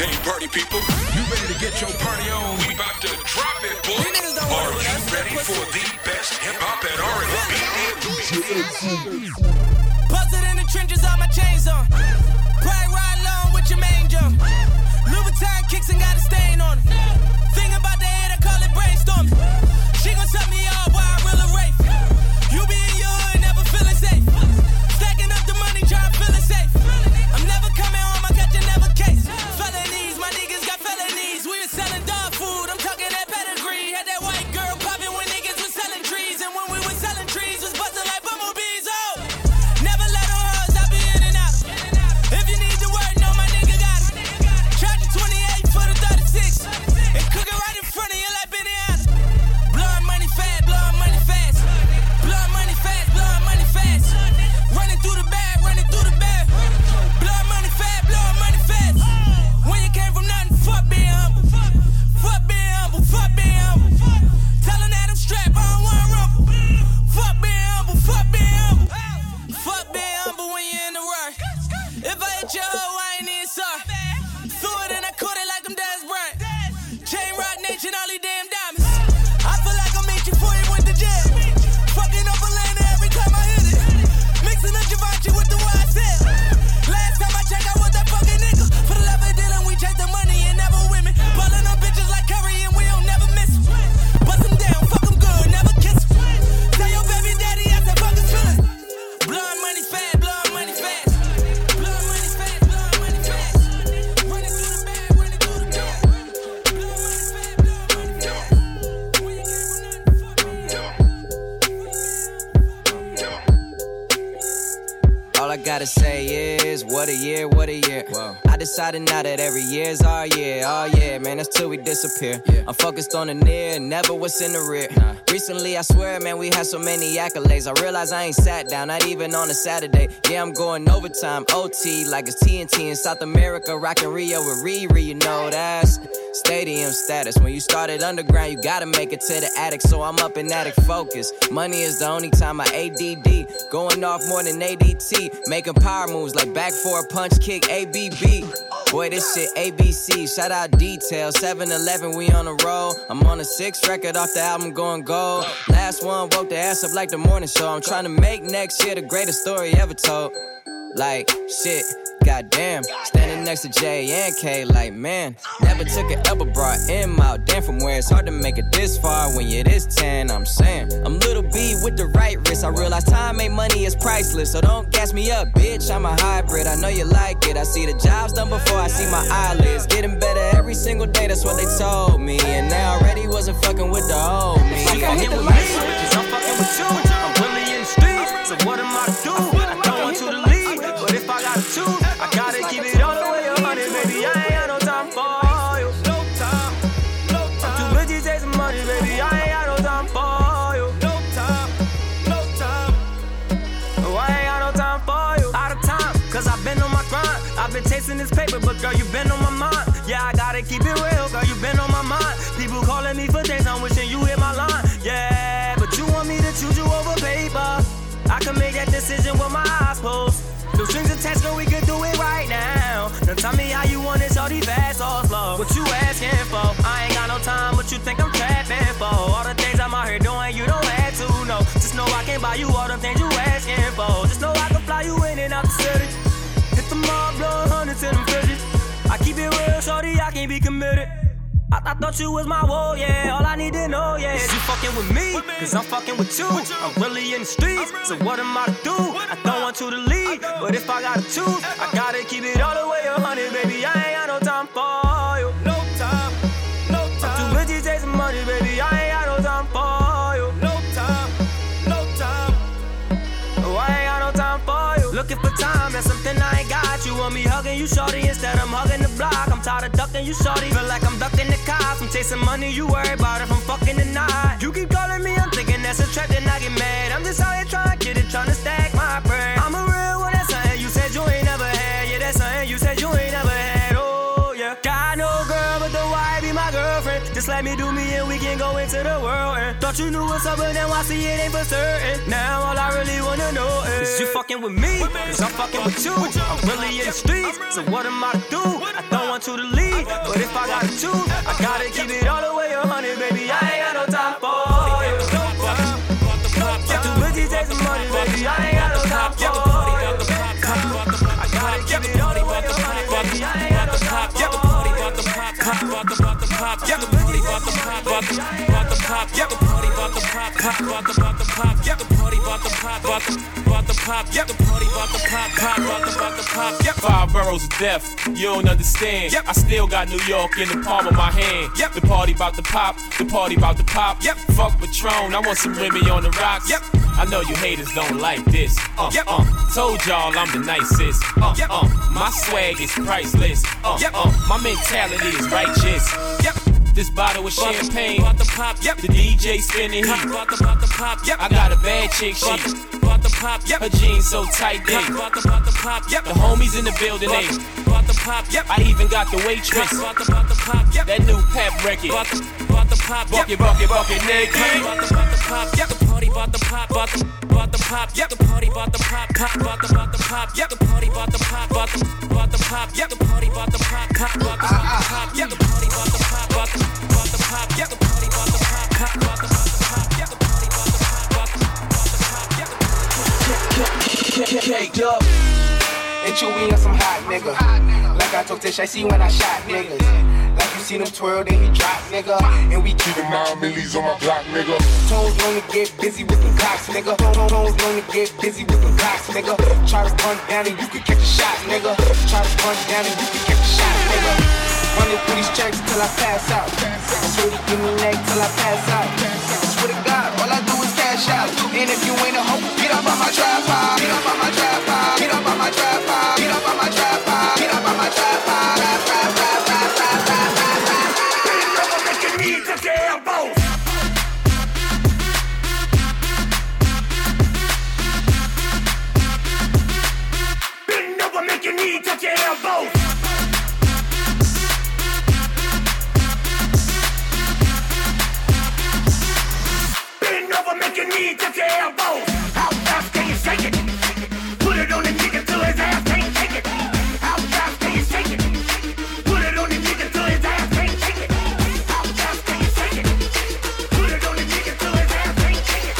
Hey, party people, you ready to get your party on? We about to drop it, boy. Are you ready for the best hip hop and R&B? Buzzing in the trenches, all my chains on. Pride ride along with your main jump. Louboutin kicks and got a stain on it. Think about the head, I call it brainstorming. She gon' set me off All I gotta say is, what a year, what a year. I decided now that every year's our year. Oh yeah, man, that's till we disappear. I'm focused on the near, never what's in the rear. Recently, I swear, man, we had so many accolades. I realize I ain't sat down, not even on a Saturday. Yeah, I'm going overtime, OT, like it's TNT in South America, rocking Rio with Riri, you know that's stadium status. When you started underground, you gotta make it to the attic, so I'm up in attic focus. Money is the only time I ADD, going off more than ADT, making power moves like back for a punch kick, ABB. Boy, this shit ABC. Shout out Detail, 7 Eleven, we on a roll. I'm on a sixth record off the album going gold. Last one woke the ass up like the morning show. I'm trying to make next year the greatest story ever told. Like, shit, goddamn. Standing next to J and K, like, man. Never took an elbow, brought M out. Damn, from where it's hard to make it this far when you're this 10, I'm saying. I'm little B with the right wrist. I realize time ain't money it's priceless. So don't gas me up, bitch. I'm a hybrid. I know you like it. I see the jobs done before I see my eyelids. Getting better every single day, that's what they told me. And they already wasn't fucking with the old me. You I hit fucking the with lights me, switch. cause I'm fucking with you. I'm really in the streets, so what am I to been chasing this paper, but girl, you been on my mind. Yeah, I gotta keep it real, girl, you been on my mind. People calling me for days, I'm wishing you hit my line. Yeah, but you want me to choose you over paper. I can make that decision with my eyes closed. No strings attached, girl, we can do it right now. Now tell me how you want it, shorty fast or slow. What you asking I can't be. I, I thought you was my woe, yeah. All I need to know, yeah, is you fucking with me, cause I'm fucking with you. I'm really in the streets, so what am I to do? I don't want you to leave, but if I gotta choose, I gotta keep it all the way You want me hugging you, shorty, instead I'm hugging the block. I'm tired of ducking you, shorty. Feel like I'm ducking the cops. I'm chasing money, you worry about if I'm fucking or not. You keep calling me, I'm thinking that's a trap, then I get mad. I'm just out here trying to get it, trying to stack my let me do me and we can go into the world. And thought you knew what's up, but then I see it ain't for certain. Now all I really wanna know is you fucking with me, cause I'm fucking with you. I'm really in the streets, so what am I to do? I don't want you to leave, but if I gotta choose, I gotta keep it all the way a hundred, baby. I ain't got no time for you. Too busy chasing money, baby. I ain't got no time for you. Pop, the about the pop, the party about the pop, pop, about the about the pop, the party about the pop, about the about the pop, the party about the pop, pop, about the about the pop. Five boroughs of death, you don't understand. Yep. I still got New York in the palm of my hand. Yep. The party about the pop, the party about the pop. Yep. Fuck Patron, I want some Remy on the rocks. Yep. I know you haters don't like this. Uh, Yep. uh, told y'all I'm the nicest. Uh, Yep. uh, my swag is priceless. Uh, Yep. uh, my mentality is righteous. Yep. This bottle with champagne. About the pop, yep. The DJ spinning heat. about the about the pop, yep. I got a bad chick, she. About the pop, yep. Her jeans so tight, they. About the about the pop, yep. The homies in the building, they. About the pop, yep. I even got the waitress. About the about the pop, yep. That new pep record. About the about the pop. Bucket, bucket, bucket, nigga. About the about the pop, yep. The party about the pop, about the about the pop, yep. The party about the pop, pop, about the about the pop, yep. The party about the pop, about the about the pop, yep. The party about the pop, pop, about the pop, yep. The party about the pop, the Caked up. And Chewy on some hot nigga. Like I told Tish, I see when I shot niggas. Like you see them twirl, then he drop, nigga. And we keep Keeping nine millies on my block, nigga. toes known to get busy with them cocks, nigga. Toes known to get busy with them cocks, nigga. Try to run down and you can catch a shot, nigga. Try to run down and you can catch a shot, nigga. Running through these checks till I pass out. Shorty give me neck till I pass out. Swear to God, all I do is cash out. And if you ain't a hoe, get up on my tripod. Get up on my tripod. Get up on my tripod. Get up on my tripod. Get up on my tripod. Make your knee touch your elbows. How fast can you shake it? Put it on the nigga till his ass can't take it. How fast can you shake it? Put it on the nigga till his ass can't take it. How fast can you shake it? Put it on the nigga till his ass can't take it.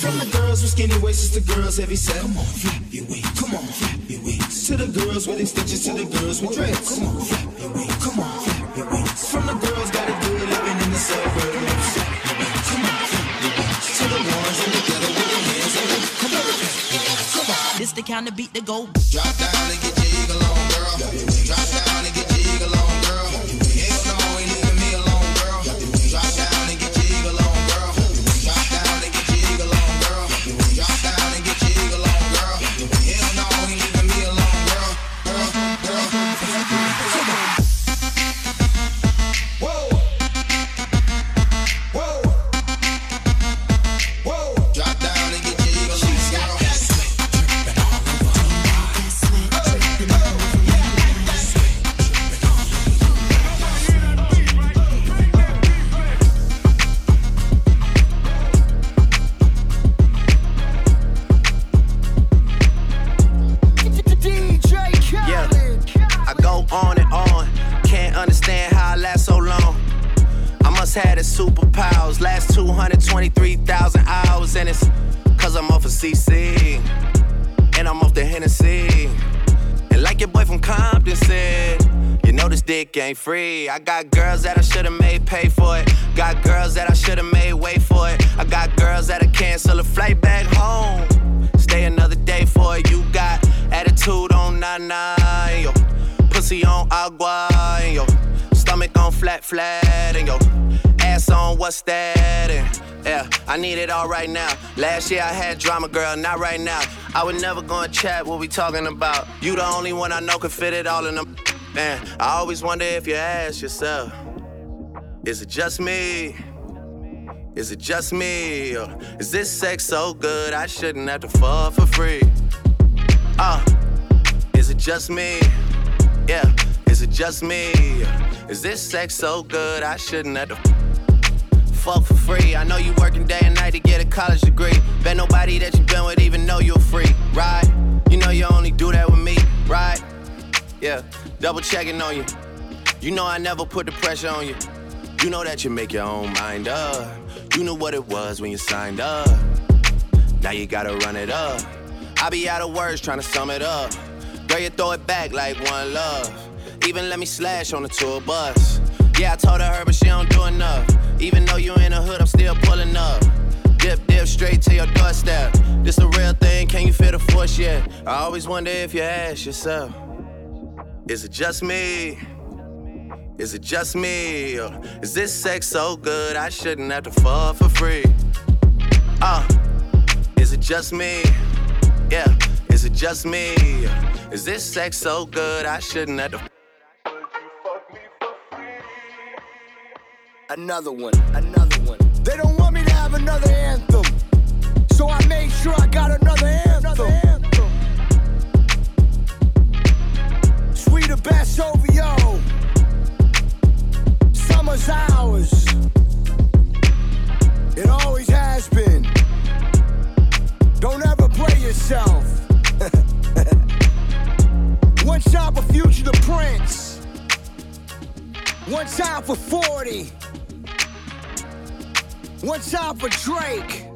From the girls with skinny waists to girls heavy set. Come on, flap your wings. Come on, flap your wings. To the girls with extensions, to the girls with dreads. Come on, flap This the kind of beat that go. Drop down and get on, girl. Drop down and get I must have superpowers. Last 223,000 hours, and it's cause I'm off of CC. And I'm off the Hennessy. And like your boy from Compton said, you know this dick ain't free. I got girls that I should've made pay for it. Got girls that I should've made wait for it. I got girls that'll cancel a flight back home. Stay another day for it. You got attitude on nana, and yo. Pussy on agua, yo. Stomach on flat, flat, and yo. Ass on what's that? And yeah, I need it all right now. Last year I had drama, girl, not right now. I would never go and chat what we talking about. You the only one I know could fit it all in them. Man, I always wonder if you ask yourself, is it just me? Is it just me? Or is this sex so good I shouldn't have to fuck for free? Uh, is it just me? Yeah, is it just me? Is this sex so good I shouldn't have to fuck for free? I know you working day and night to get a college degree. Bet nobody that you been with even know you're free, right? You know you only do that with me, right? Yeah, double checking on you. You know I never put the pressure on you. You know that you make your own mind up. You knew what it was when you signed up. Now you gotta run it up. I be out of words trying to sum it up. Girl, you throw it back like one love. Even let me slash on the tour bus. Yeah, I told her, but she don't do enough. Even though you in the hood, I'm still pulling up. Dip, dip, straight to your doorstep. This a real thing, can you feel the force yet? I always wonder if you ask yourself, is it just me? Is it just me? Or is this sex so good I shouldn't have to fuck for free? Uh, is it just me? Yeah, is it just me? Is this sex so good I shouldn't have to Another one, another one. They don't want me to have another anthem. So I made sure I got another anthem. Sweeter best OVO. Summer's ours. It always has been. Don't ever play yourself. One shot for Future the Prince. One time for 40. One up for Drake.